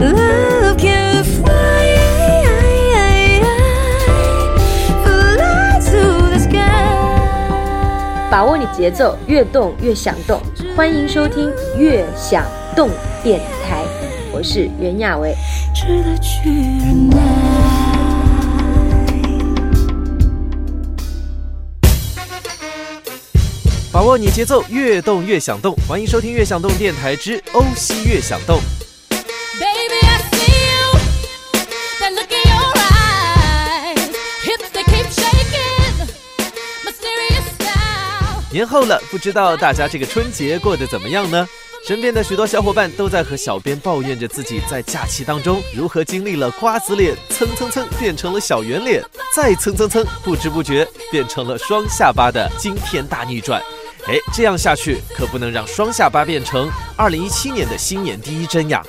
Love can fly, fly to the sky. 把握你节奏，越动越想动。欢迎收听《越想动电台》，我是袁娅维。值得去忍耐。把握你节奏，越动越想动。欢迎收听《越想动电台之欧西越想动》。年后了，不知道大家这个春节过得怎么样呢？身边的许多小伙伴都在和小编抱怨着自己在假期当中如何经历了瓜子脸蹭蹭蹭变成了小圆脸，再蹭蹭蹭，不知不觉变成了双下巴的惊天大逆转。哎，这样下去可不能让双下巴变成二零一七年的新年第一针呀！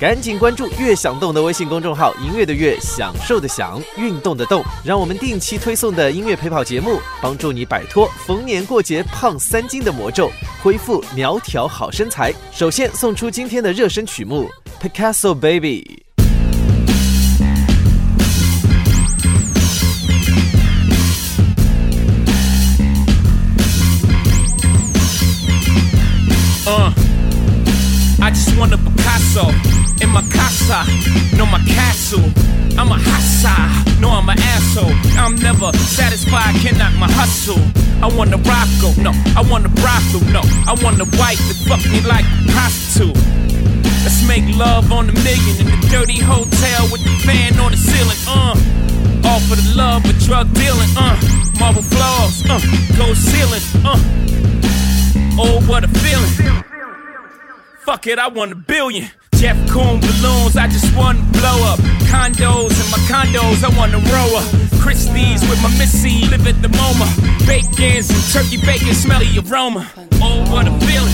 赶紧关注“悦享动”的微信公众号，音乐的悦，享受的享，运动的动，让我们定期推送的音乐陪跑节目，帮助你摆脱逢年过节胖三斤的魔咒，恢复苗条好身材。首先送出今天的热身曲目《Picasso Baby》。In my casa, no my castle. I'm a hassa, no I'm an asshole. I'm never satisfied, can knock my hustle. I want a Rothko, no, I want a brothel, no. I want a wife that fuck me like a prostitute. Let's make love on the million in the dirty hotel with the fan on the ceiling, uh. All for the love of drug dealing, uh. Marble floors, uh. Gold ceiling, uh. Oh, what a feeling. Fuck it, I want a billion. Jeff balloons, I just want blow up. Condos and my condos, I want to row up. Christie's with my missy, live at the MoMA. Bacons and turkey bacon, smelly aroma. Oh, what a feeling.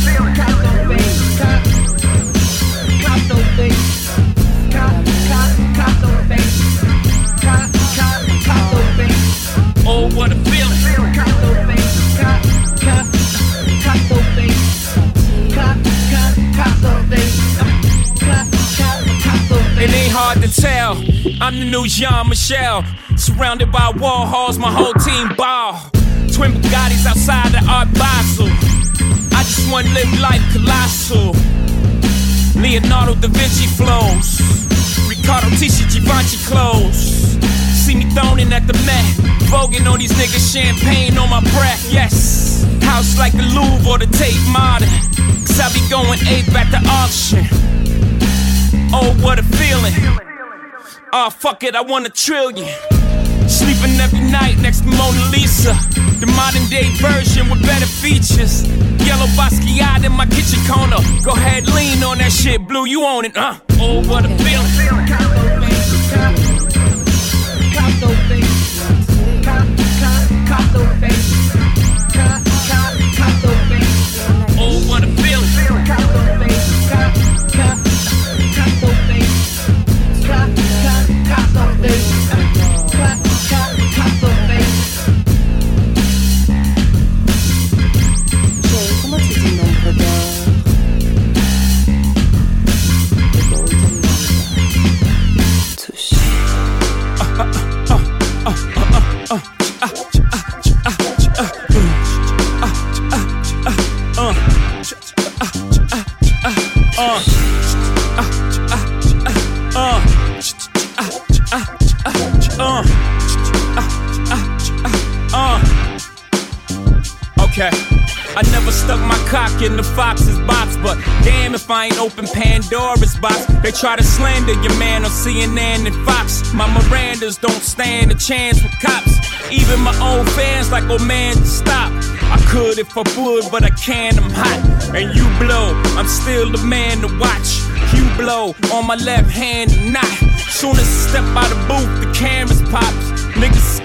Hard to tell. I'm the new Jean Michel. Surrounded by Warhols, my whole team ball. Twin Bugattis outside the Art Basel. I just want to live life colossal. Leonardo da Vinci flows. Riccardo Tisci Givenchy clothes. See me throning at the Met. Voguing on these niggas, champagne on my breath, yes. House like the Louvre or the Tate Modern. Cause I be going ape at the auction. Oh, what a feeling. Oh, fuck it, I want a trillion. Sleeping every night next to Mona Lisa. The modern day version with better features. Yellow Basquiat in my kitchen corner. Go ahead, lean on that shit, Blue, you own it, huh? Oh, what a feeling. Chance with cops. Even my own fans like, oh man, stop. I could if I would, but I can't, I'm hot. And you blow, I'm still the man to watch. You blow on my left hand and not. Soon as I step out of booth, the cameras pops. Niggas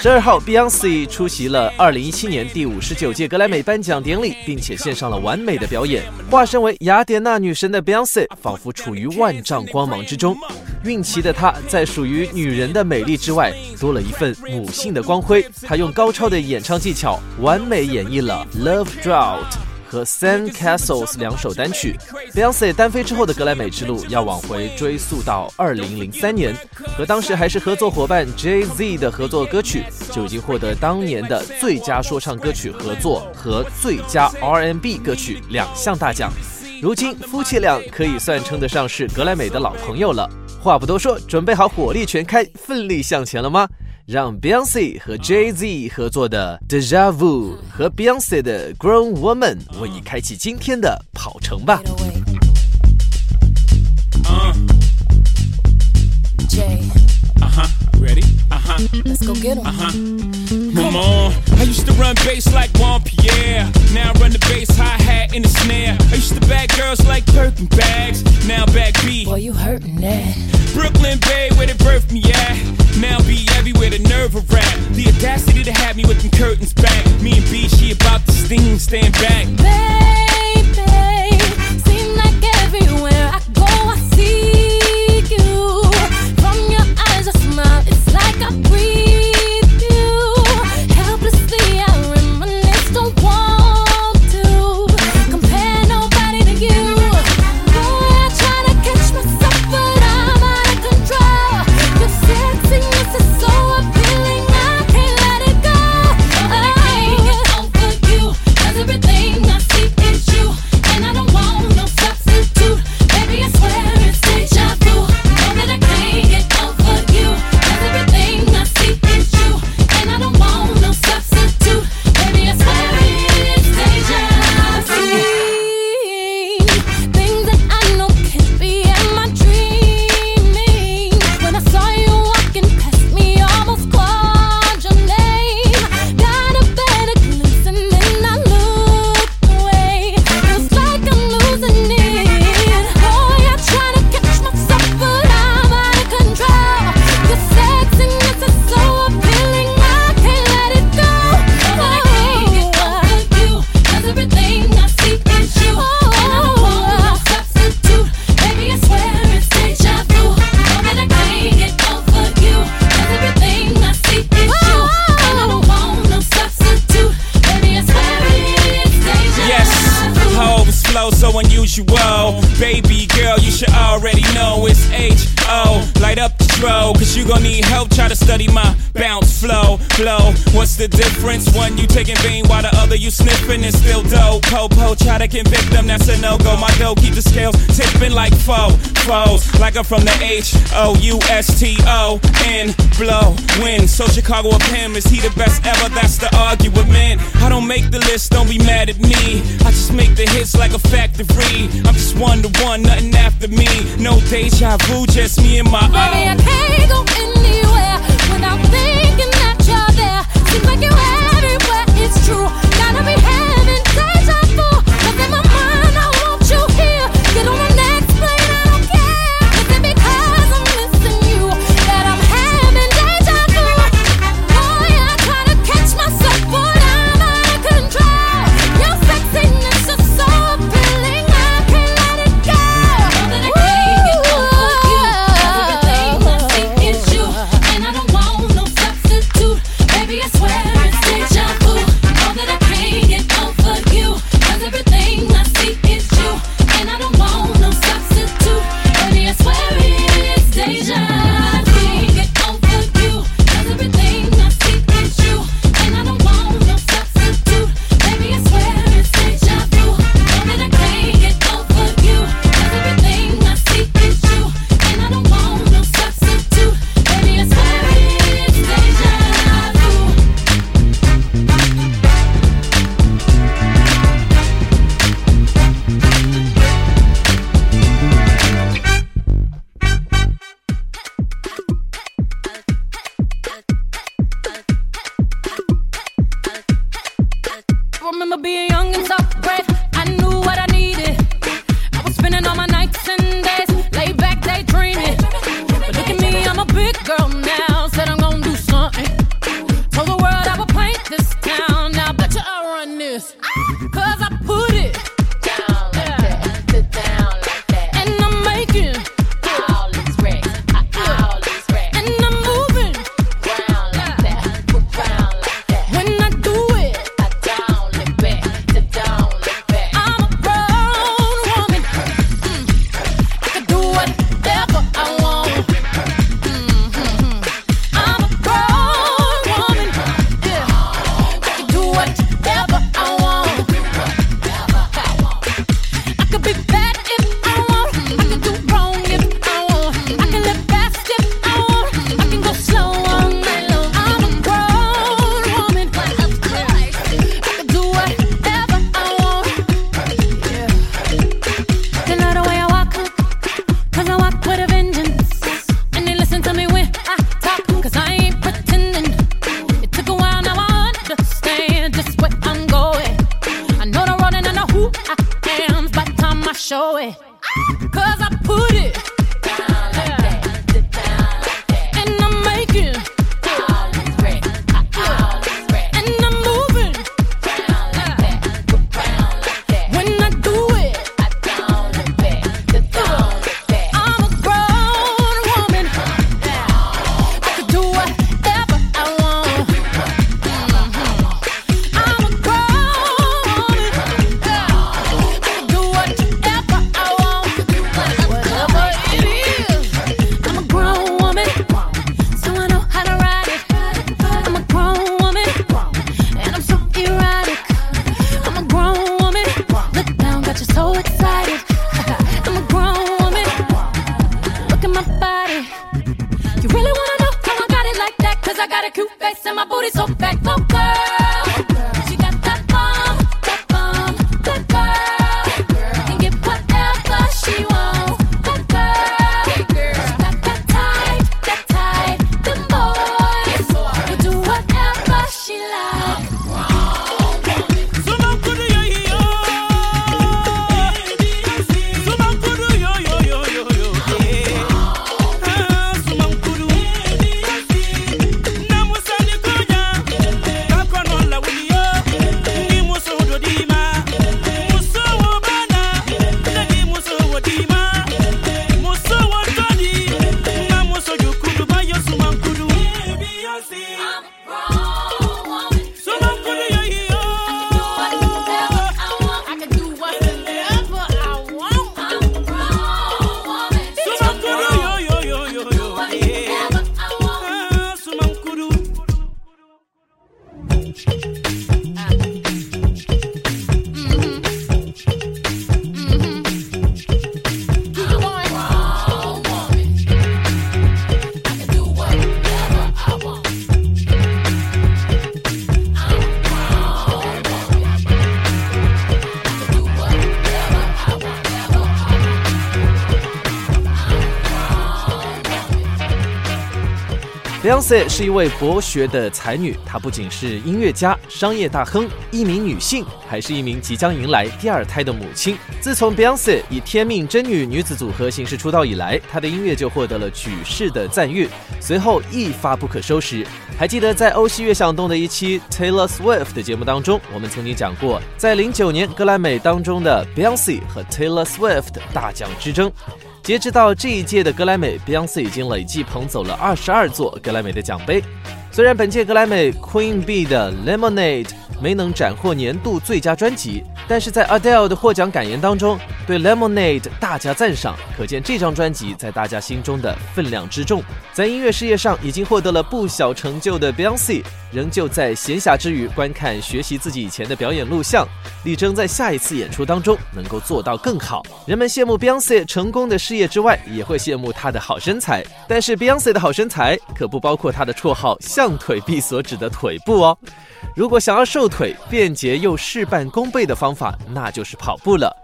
十二号，Beyonce 出席了二零一七年第五十九届格莱美颁奖典礼，并且献上了完美的表演。化身为雅典娜女神的 Beyonce 仿佛处于万丈光芒之中。孕期的她，在属于女人的美丽之外，多了一份母性的光辉。她用高超的演唱技巧，完美演绎了《Love Drought》和 Sand Castles 两首单曲。Beyonce 单飞之后的格莱美之路要往回追溯到2003年，和当时还是合作伙伴 Jay Z 的合作歌曲就已经获得当年的最佳说唱歌曲合作和最佳 R&B 歌曲两项大奖。如今夫妻俩可以算称得上是格莱美的老朋友了。话不多说，准备好火力全开，奋力向前了吗？让 Beyonce 和 Jay Z 合作的《Deja Vu》和 Beyonce 的《Grown Woman》为你开启今天的跑程吧。Uh, uh. Ready? Uh huh. Let's go get him. Come on. I used to run bass like Juan Pierre. Now I run the bass, hi hat, and the snare. I used to bag girls like Birkin bags. Now back B. Boy, you hurting that. Brooklyn Bay, where they birthed me at. Now be everywhere, the nerve of rap. The audacity to have me with them curtains back. Me and B, she about to sting, stand back. Baby, seem like everywhere I go, I see you. From your eyes, I smile, it's like I breathe flow so unusual. Baby girl, you should already know it's H O. Light up the throw, cause you gon' need help. Try to study my bounce flow, flow. What's the difference? One you taking vein while the other you sniffing and still dope. Popo, try to convict them, that's a no go. My dough keep the scales tipping like foe, foes. Like I'm from the H O U S T O N. Blow, win. So Chicago of him, is he the best ever? That's the argument. I don't make the list, don't be mad at me. I just make the hits like a factory. I'm just one to one, nothing after me. No deja vu, just me and my Baby, I can't go anywhere without thinking that you're there. Seems like you're everywhere, it's true. Gotta be having Beyonce 是一位博学的才女，她不仅是音乐家、商业大亨，一名女性，还是一名即将迎来第二胎的母亲。自从 Beyonce 以天命真女女子组合形式出道以来，她的音乐就获得了举世的赞誉，随后一发不可收拾。还记得在欧西乐响动的一期 Taylor Swift 的节目当中，我们曾经讲过，在零九年格莱美当中的 Beyonce 和 Taylor Swift 的大奖之争。截止到这一届的格莱美，Beyonce 已经累计捧走了二十二座格莱美的奖杯。虽然本届格莱美 Queen B 的 Lemonade 没能斩获年度最佳专辑，但是在 Adele 的获奖感言当中，对 Lemonade 大加赞赏，可见这张专辑在大家心中的分量之重。在音乐事业上已经获得了不小成就的 Beyonce，仍旧在闲暇之余观看、学习自己以前的表演录像，力争在下一次演出当中能够做到更好。人们羡慕 Beyonce 成功的事业之外，也会羡慕她的好身材。但是 Beyonce 的好身材可不包括她的绰号“上腿臂”所指的腿部哦。如果想要瘦腿，便捷又事半功倍的方法，那就是跑步了。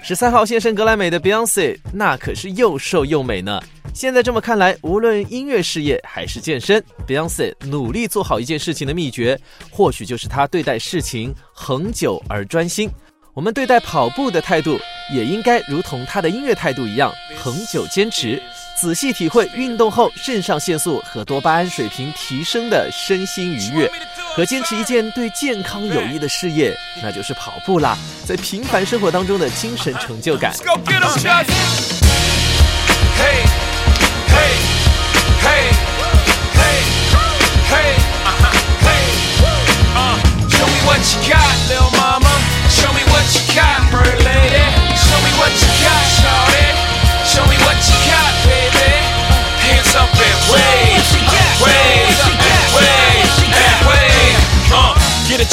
十三号现身格莱美的 Beyonce，那可是又瘦又美呢。现在这么看来，无论音乐事业还是健身，Beyonce 努力做好一件事情的秘诀，或许就是她对待事情恒久而专心。我们对待跑步的态度，也应该如同她的音乐态度一样，恒久坚持，仔细体会运动后肾上腺素和多巴胺水平提升的身心愉悦，和坚持一件对健康有益的事业，那就是跑步啦。在平凡生活当中的精神成就感。Go get 'em, Chuck. Hey, hey, hey, hey, hey, uh-huh, hey. Uh, show me what you got, little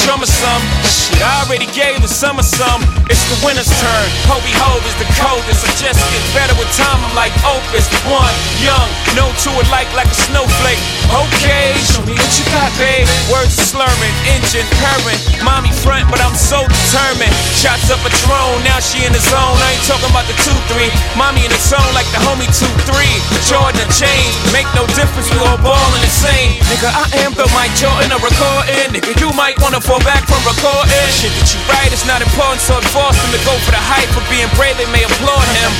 drummer some. Shit, I already gave the summer some. It's the winter's turn. Hobie Hove is the coldest. I just get better with time. I'm like Opus. One, young, no to it like like a snowflake. Okay, show me what you got, babe. Words slurring, engine purring. Mommy front, but I'm so determined. Shots up a drone, now she in the zone. I ain't talking about the 2-3. Mommy in the zone like the homie 2-3. Jordan and make no difference. We all ballin' the same. Nigga, I am the Mike Jordan of recording. Nigga, you might wanna fall back from recording. Shit that you write is not important, so it forced him to go for the hype for being brave. They may applaud him.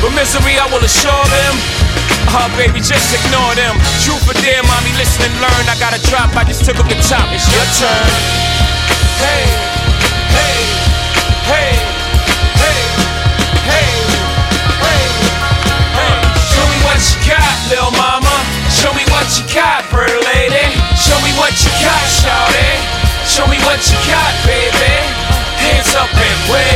But misery, I will assure them. Oh, baby, just ignore them. Truth or dare, mommy, listen and learn. I got a drop, I just took up the top. It's your turn. Hey, hey, hey, hey, hey, hey. Show me what you got, little mama. Show me what you got, pretty lady. Show me what you got, shawty. Show me what you got, baby. Up and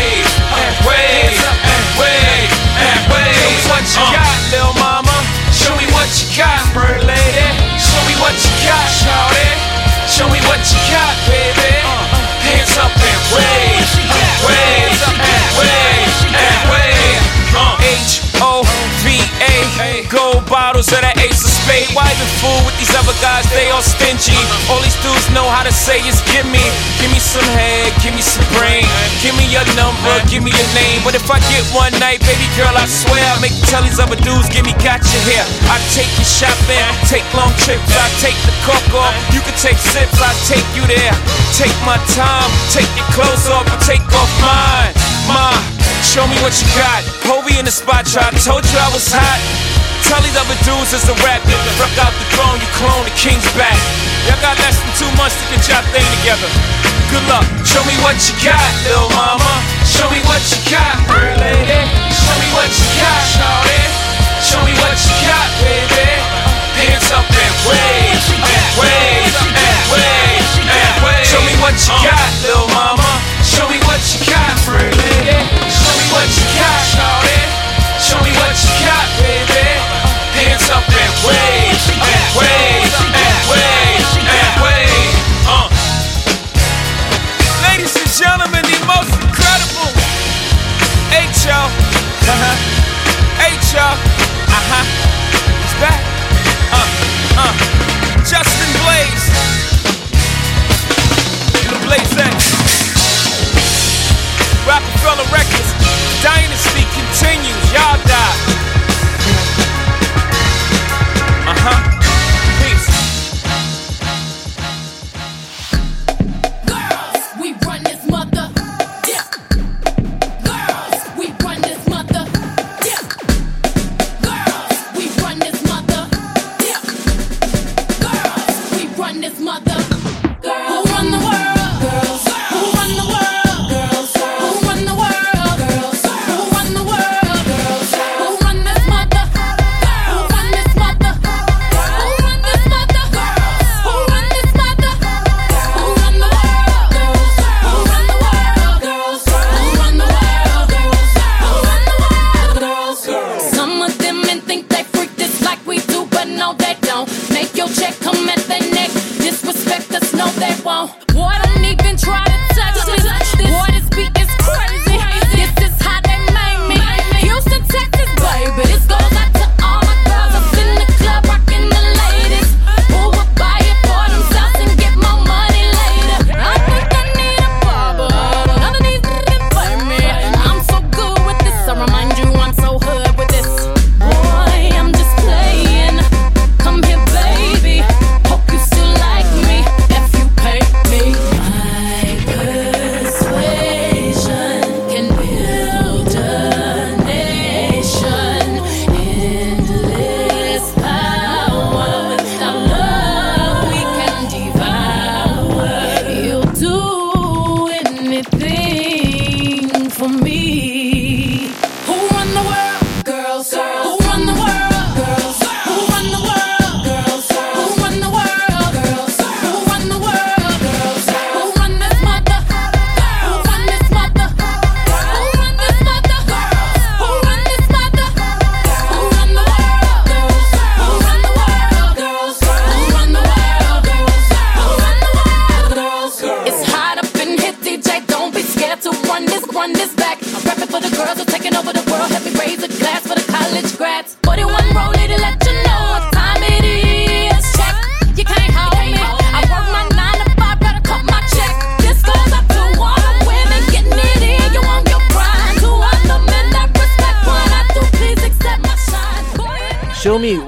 Spade. Why the fool with these other guys? They all stingy. All these dudes know how to say is give me, give me some head, give me some brain, give me your number, give me your name. But if I get one night, baby girl, I swear I make tell these other dudes, give me gotcha here. I take you shopping, take long trips, I take the cork off. You can take sips, I take you there. Take my time, take your clothes off, take off mine. My Show me what you got. Hovey in the spot, try. Told you I was hot. Tell these other dudes it's a rap. Rock out the throne, you clone the king's back. Y'all got less than two months to get y'all thing together. Good luck. Show me what you got, little mama. Show me what you got, pretty lady. Show me what you got, shawty. Show me what you got, baby. Hands up and wave, and wave,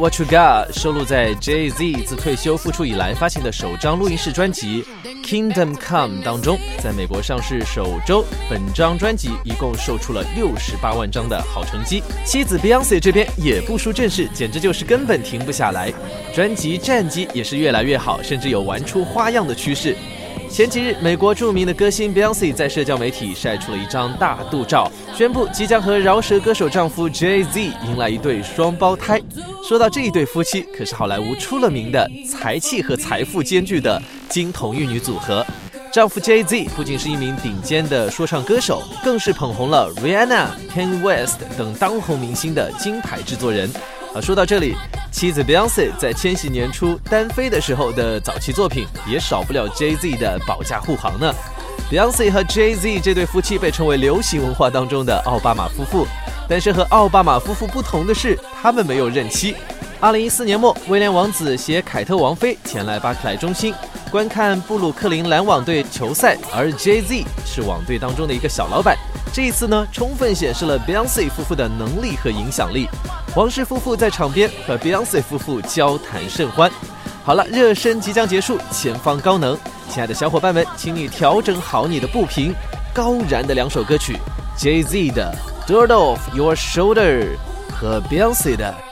What You Got 收录在 J.Z. 自退休复出以来发行的首张录音室专辑《Kingdom Come》当中，在美国上市首周，本张专辑一共售出了六十八万张的好成绩。妻子 Beyonce 这边也不输阵势，简直就是根本停不下来，专辑战绩也是越来越好，甚至有玩出花样的趋势。前几日，美国著名的歌星 Beyonce 在社交媒体晒出了一张大肚照，宣布即将和饶舌歌手丈夫 Jay Z 迎来一对双胞胎。说到这一对夫妻，可是好莱坞出了名的才气和财富兼具的金童玉女组合。丈夫 Jay Z 不仅是一名顶尖的说唱歌手，更是捧红了 Rihanna、k a n West 等当红明星的金牌制作人。啊，说到这里，妻子 Beyonce 在千禧年初单飞的时候的早期作品，也少不了 Jay Z 的保驾护航呢。Beyonce 和 Jay Z 这对夫妻被称为流行文化当中的奥巴马夫妇，但是和奥巴马夫妇不同的是，他们没有任期。二零一四年末，威廉王子携凯特王妃前来巴克莱中心观看布鲁克林篮网队球赛，而 Jay Z 是网队当中的一个小老板。这一次呢，充分显示了 Beyonce 夫妇的能力和影响力。王室夫妇在场边和 Beyonce 夫妇交谈甚欢。好了，热身即将结束，前方高能，亲爱的小伙伴们，请你调整好你的步频。高燃的两首歌曲，Jay Z 的《Dirt Off Your Shoulder》和 Beyonce 的《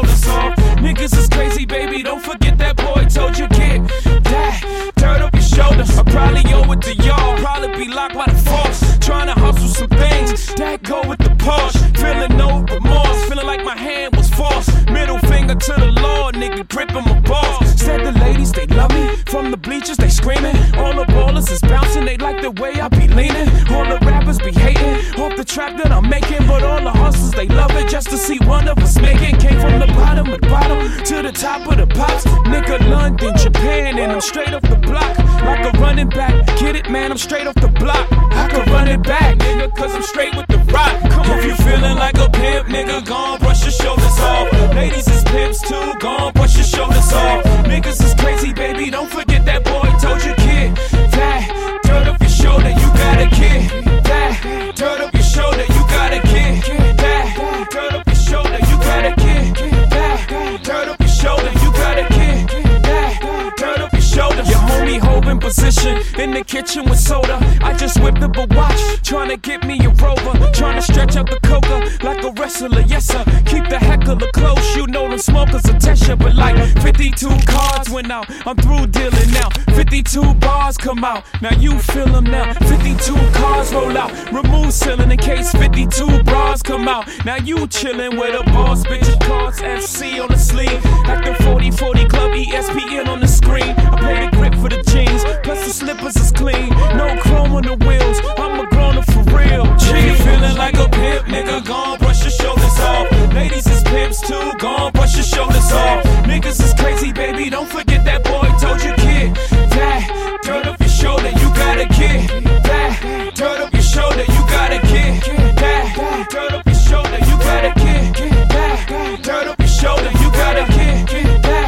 close, you know them smokers are Tesha. But like 52 cards went out, I'm through dealing now. 52 bars come out, now you feel them now. 52 cars roll out, remove ceiling in case 52 bras come out. Now you chillin' with a boss, bitch. Cards FC on the sleeve, the 40 40 Club ESPN on the screen. I play the grip for the jeans, plus the slippers is clean. No chrome on the wheels, I'm a grown up for real. G feeling like a pimp, nigga. Gon' brush your shoulders off. Ladies is pimps too, gon' brush your shoulders off. Niggas is crazy, baby. Don't forget that boy told you, kid. That dirt up your shoulder, you got a kid. That dirt up your shoulder, you got a kid. That dirt up your shoulder, you got a kid. That dirt up your shoulder, you got a kid. That.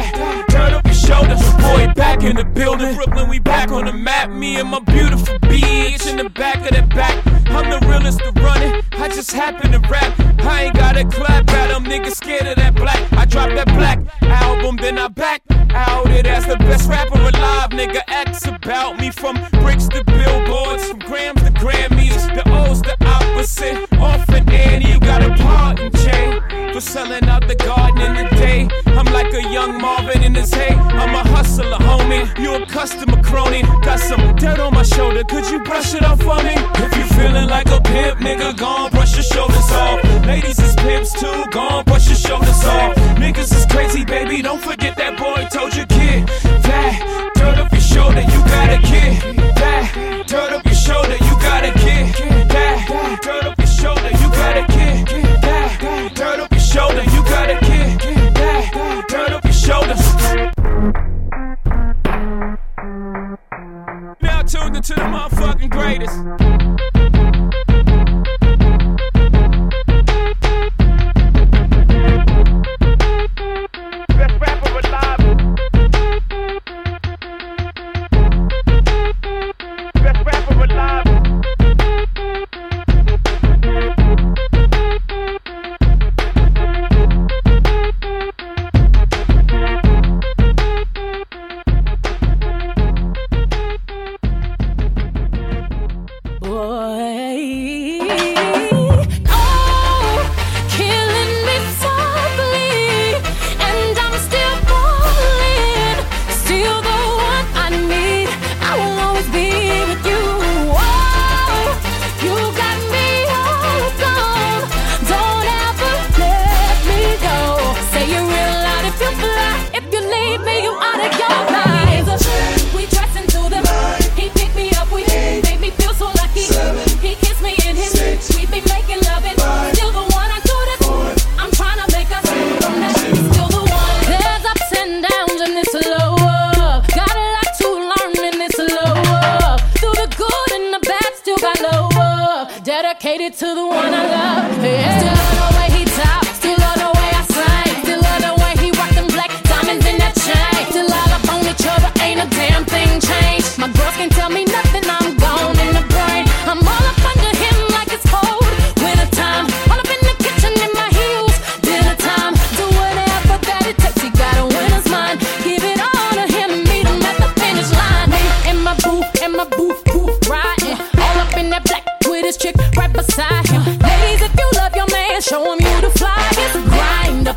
Boy, back in the building. Brooklyn, we back on the map. Me and my beautiful bitch in the back of the back. I'm the realest I just happen to rap. I ain't got a clap at them. Niggas scared of that black. I dropped that black album, then I back out it as the best rapper alive. Nigga, X about me from bricks to billboards, from grams to Grammys. The O's the opposite selling out the garden in the day. I'm like a young Marvin in his hay. I'm a hustler, homie. You a customer crony. Got some dirt on my shoulder. Could you brush it off for me? If you feeling like a pimp, nigga, gone brush your shoulders off. Ladies is pimps too, gone brush your shoulders off. Niggas is crazy, baby. Don't forget that boy told you, kid. That dirt off your shoulder, you got a kid. That dirt off your shoulder, you got a kid. That dirt off your shoulder. tuned into the motherfucking greatest.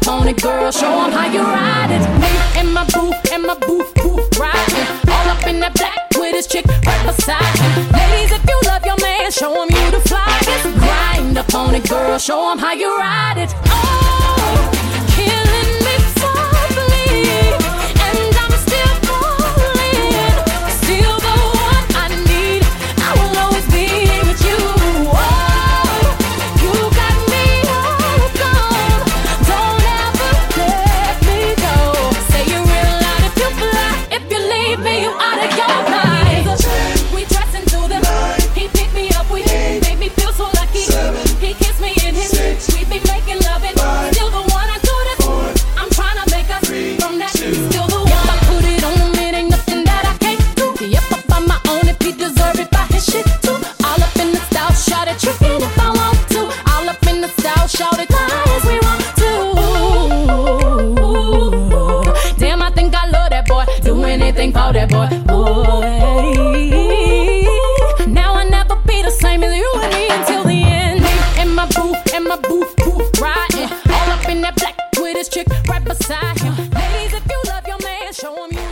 On it, girl, show him how you ride it. Me and my boo, and my boo, boo, riding. All up in that black with his chick right beside him. Ladies, if you love your man, show him you the flyest. Grind up on it, girl, show him how you ride it. Oh,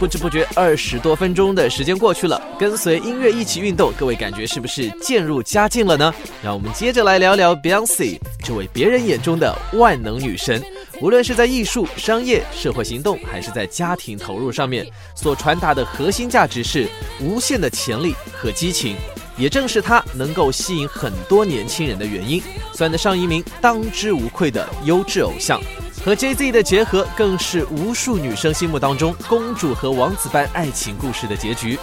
不知不觉二十多分钟的时间过去了，跟随音乐一起运动，各位感觉是不是渐入佳境了呢？让我们接着来聊聊 Beyonce 这位别人眼中的万能女神。无论是在艺术、商业、社会行动，还是在家庭投入上面，所传达的核心价值是无限的潜力和激情。也正是她能够吸引很多年轻人的原因，算得上一名当之无愧的优质偶像。和 J.Z 的结合，更是无数女生心目当中公主和王子般爱情故事的结局。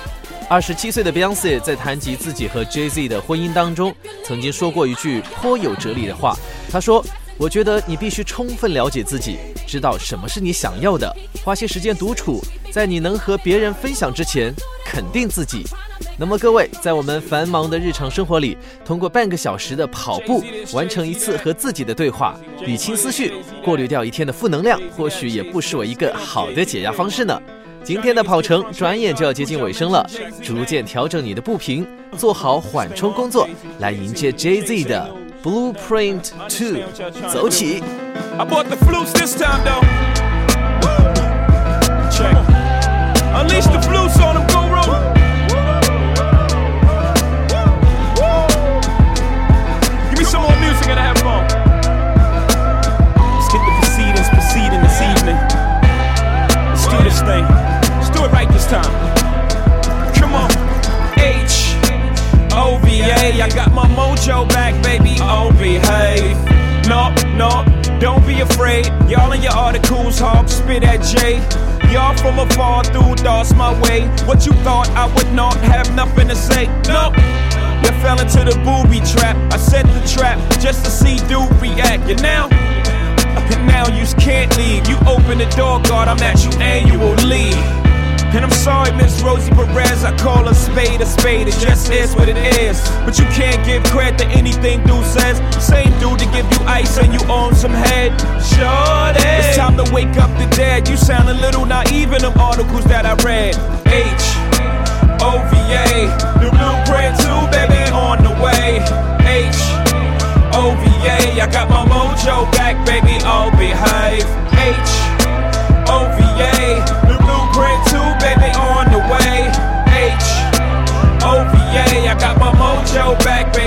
二十七岁的 Beyonce 在谈及自己和 J.Z 的婚姻当中，曾经说过一句颇有哲理的话。她说：“我觉得你必须充分了解自己，知道什么是你想要的，花些时间独处，在你能和别人分享之前，肯定自己。”那么各位，在我们繁忙的日常生活里，通过半个小时的跑步，完成一次和自己的对话，理清思绪，过滤掉一天的负能量，或许也不失为一个好的解压方式呢。今天的跑程转眼就要接近尾声了，逐渐调整你的步频，做好缓冲工作，来迎接 Jay Z 的 Blueprint Two，走起！I bought the flutes this time though. Unleash the flutes on them, I got my mojo back, baby. Oh, behave. No, no, don't be afraid. Y'all in your articles, hog spit at J. Y'all from afar through thoughts my way. What you thought I would not have nothing to say? No. You fell into the booby trap. I set the trap just to see dude react. You now, and now you can't leave. You open the door, God, I'm at you annually. And I'm sorry, Miss Rosie Perez, I call a spade a spade, it just is what it is. But you can't give credit to anything dude says. Same dude to give you ice and you own some head. Sure It's time to wake up the dead. You sound a little naive in them articles that I read. H O V A, the blueprint too, baby, on the way. H O V A, I got my mojo back, baby, all behave. H mojo back, baby,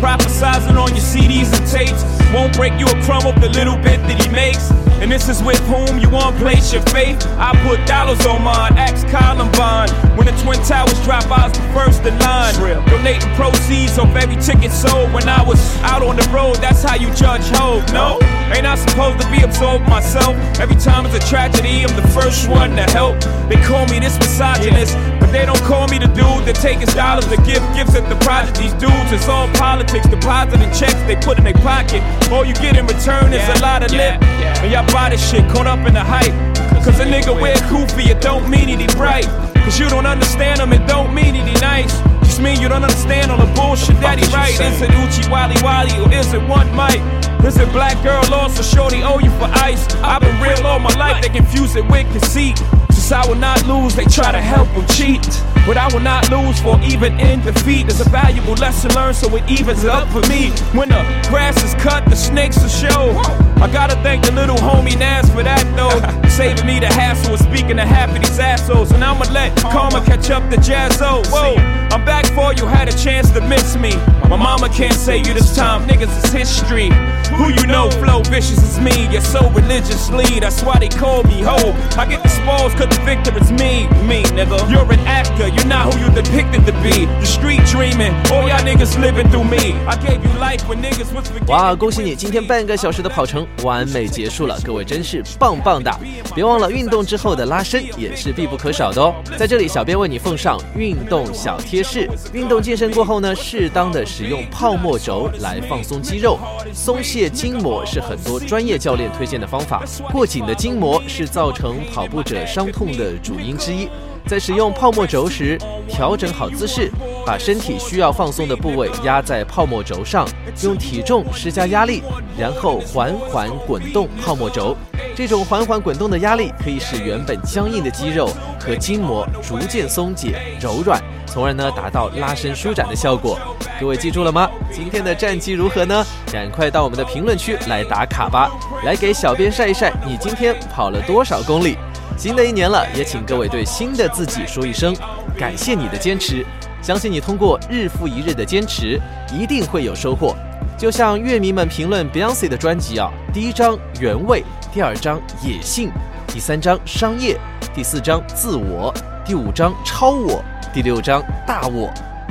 prophesizing on your CDs and tapes. Won't break you a crumb of the little bit that he makes. And this is with whom you want place your faith. I put dollars on mine, ask Columbine. When the Twin Towers drop, I was the first in line. Donating proceeds of every ticket sold when I was out on the road. That's how you judge hope. No, ain't I supposed to be absorbed myself? Every time it's a tragedy, I'm the first one to help. They call me this misogynist, but But they don't call me the dude that take his dollars to give gifts at the project. These dudes, it's all politics, depositing checks they put in their pocket. All you get in return is a lot of lip. And y'all buy this shit caught up in the hype. Cause a nigga wear goofy, it don't mean he bright. Cause you don't understand him, it don't mean he nice. Just mean you don't understand all the bullshit that he write. Is it Oochie Wally Wally or is it one mic? Is it black girl lost or shorty owe you for ice? I've been real all my life, they confuse it with conceit. Since I will not lose, they try to help them cheat. But I will not lose for even in defeat. There's a valuable lesson learned, so it evens it up for me. When the grass is cut, the snakes will show. I gotta thank the little homie Nas for that though. Saving me the hassle of speaking to half of these assholes. And I'ma let karma catch up to Jaz-O. Whoa, I'm back for you, had a chance to miss me. My mama can't say you this time, niggas is history. Who you know, flow vicious is me. You're so religiously, that's why they call me ho. I get the spoils cause the victor is me, me, nigga. You're an actor, you're not who you depicted to be. The street dreaming, all y'all niggas living through me. I gave you life when niggas was forgetting. 哇，恭喜你！今天半个小时的跑程完美结束了，各位真是棒棒哒！别忘了运动之后的拉伸也是必不可少的哦。在这里，小编为你奉上运动小贴士：运动健身过后呢，适当的使用泡沫轴来放松肌肉，松懈筋膜是很多专业教练推荐的方法。过紧的筋膜是造成跑步者伤痛的主因之一。在使用泡沫轴时，调整好姿势，把身体需要放松的部位压在泡沫轴上，用体重施加压力，然后缓缓滚动泡沫轴。这种缓缓滚动的压力可以使原本僵硬的肌肉和筋膜逐渐松解、柔软，从而呢达到拉伸舒展的效果。各位记住了吗？今天的战绩如何呢？赶快到我们的评论区来打卡吧，来给小编晒一晒你今天跑了多少公里。新的一年了，也请各位对新的自己说一声感谢你的坚持。相信你通过日复一日的坚持，一定会有收获。就像乐迷们评论 Beyonce 的专辑啊，第一章原味，第二章野性，第三章商业，第四章自我，第五章超我，第六章大我。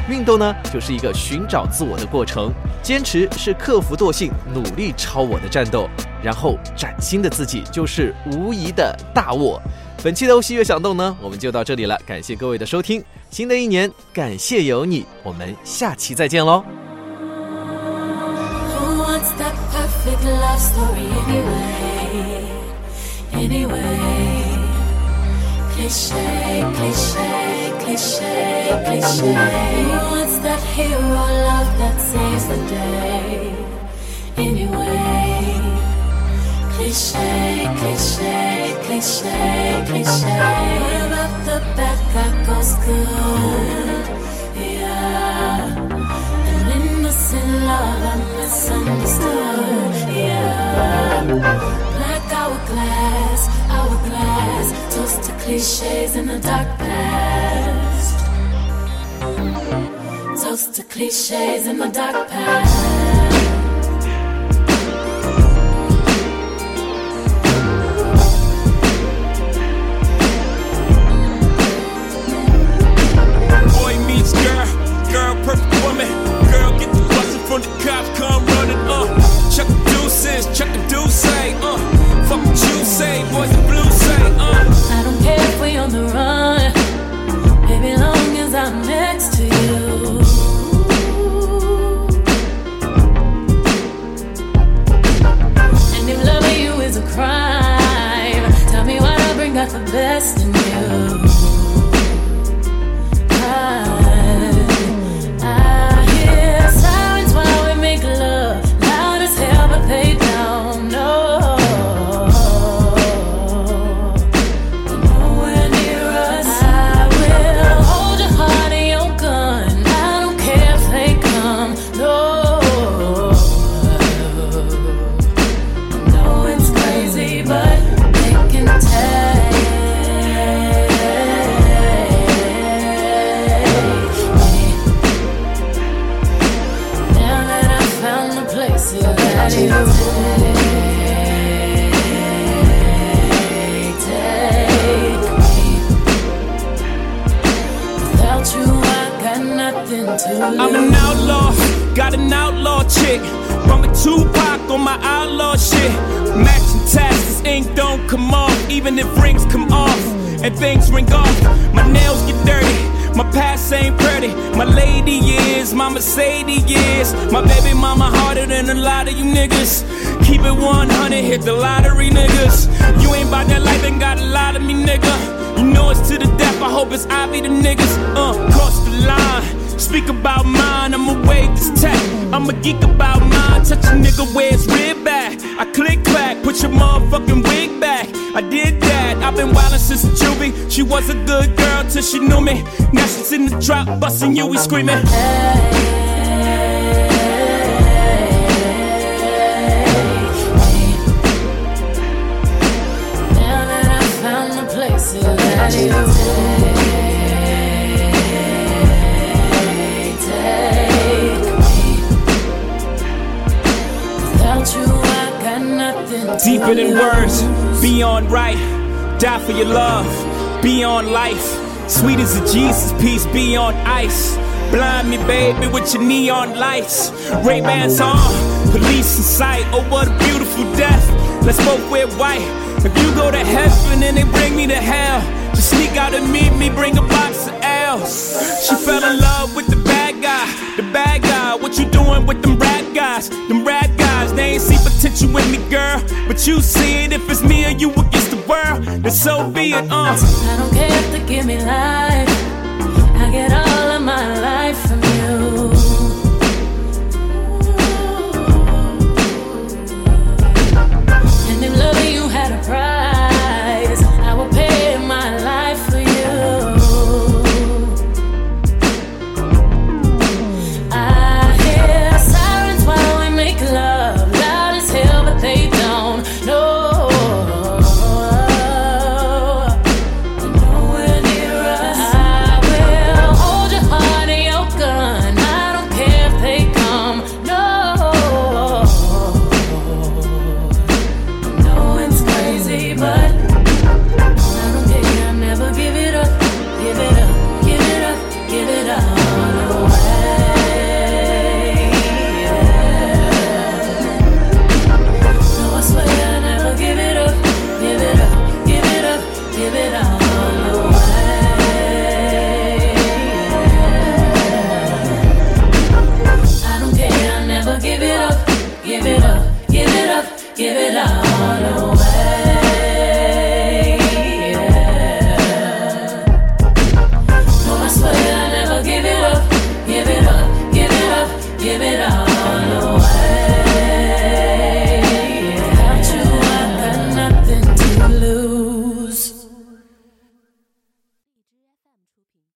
运动呢，就是一个寻找自我的过程，坚持是克服惰性、努力超我的战斗，然后崭新的自己就是无疑的大我。本期的欧西乐响动呢，我们就到这里了，感谢各位的收听。新的一年，感谢有你，我们下期再见喽。Who wants that perfect love story anyway? Anyway, cliche, cliche, cliche, cliche. Who wants that hero love that saves the day? Anyway, cliche, cliche, cliche, cliche. What about the bad guy goes good? Yeah. An innocent love I misunderstood. Yeah. Black hourglass, hourglass. Toast to cliches in the dark past. Toast to cliches in the dark past. The the cops, come running, uh. Chuck the deuces, chuck the deuce, uh. Fuck what you say, boys blue say, uh. I don't care if we on the run, baby, long as I'm next to you. And if loving you is a crime, tell me why I bring out the best geek about mine. Touch a nigga where it's rib back. I click clack, put your motherfucking wig back. I did that, I've been wildin' since a juvie. She was a good girl till she knew me. Now she's in the drop, bustin' you, we screaming. Now that I found the Deeper than words, beyond right. Die for your love, beyond life. Sweet as a Jesus piece, beyond ice. Blind me, baby, with your neon lights. Ray Bans on, police in sight. Oh, what a beautiful death. Let's both wear white. If you go to heaven and they bring me to hell, just sneak out and meet me, bring a box of L's. She fell in love with the the bad guy. What you doing with them rad guys? Them rad guys, they ain't see potential in me, girl. But you see it if it's me or you against the world, then so be it, uh. I don't care if they give me life. I get all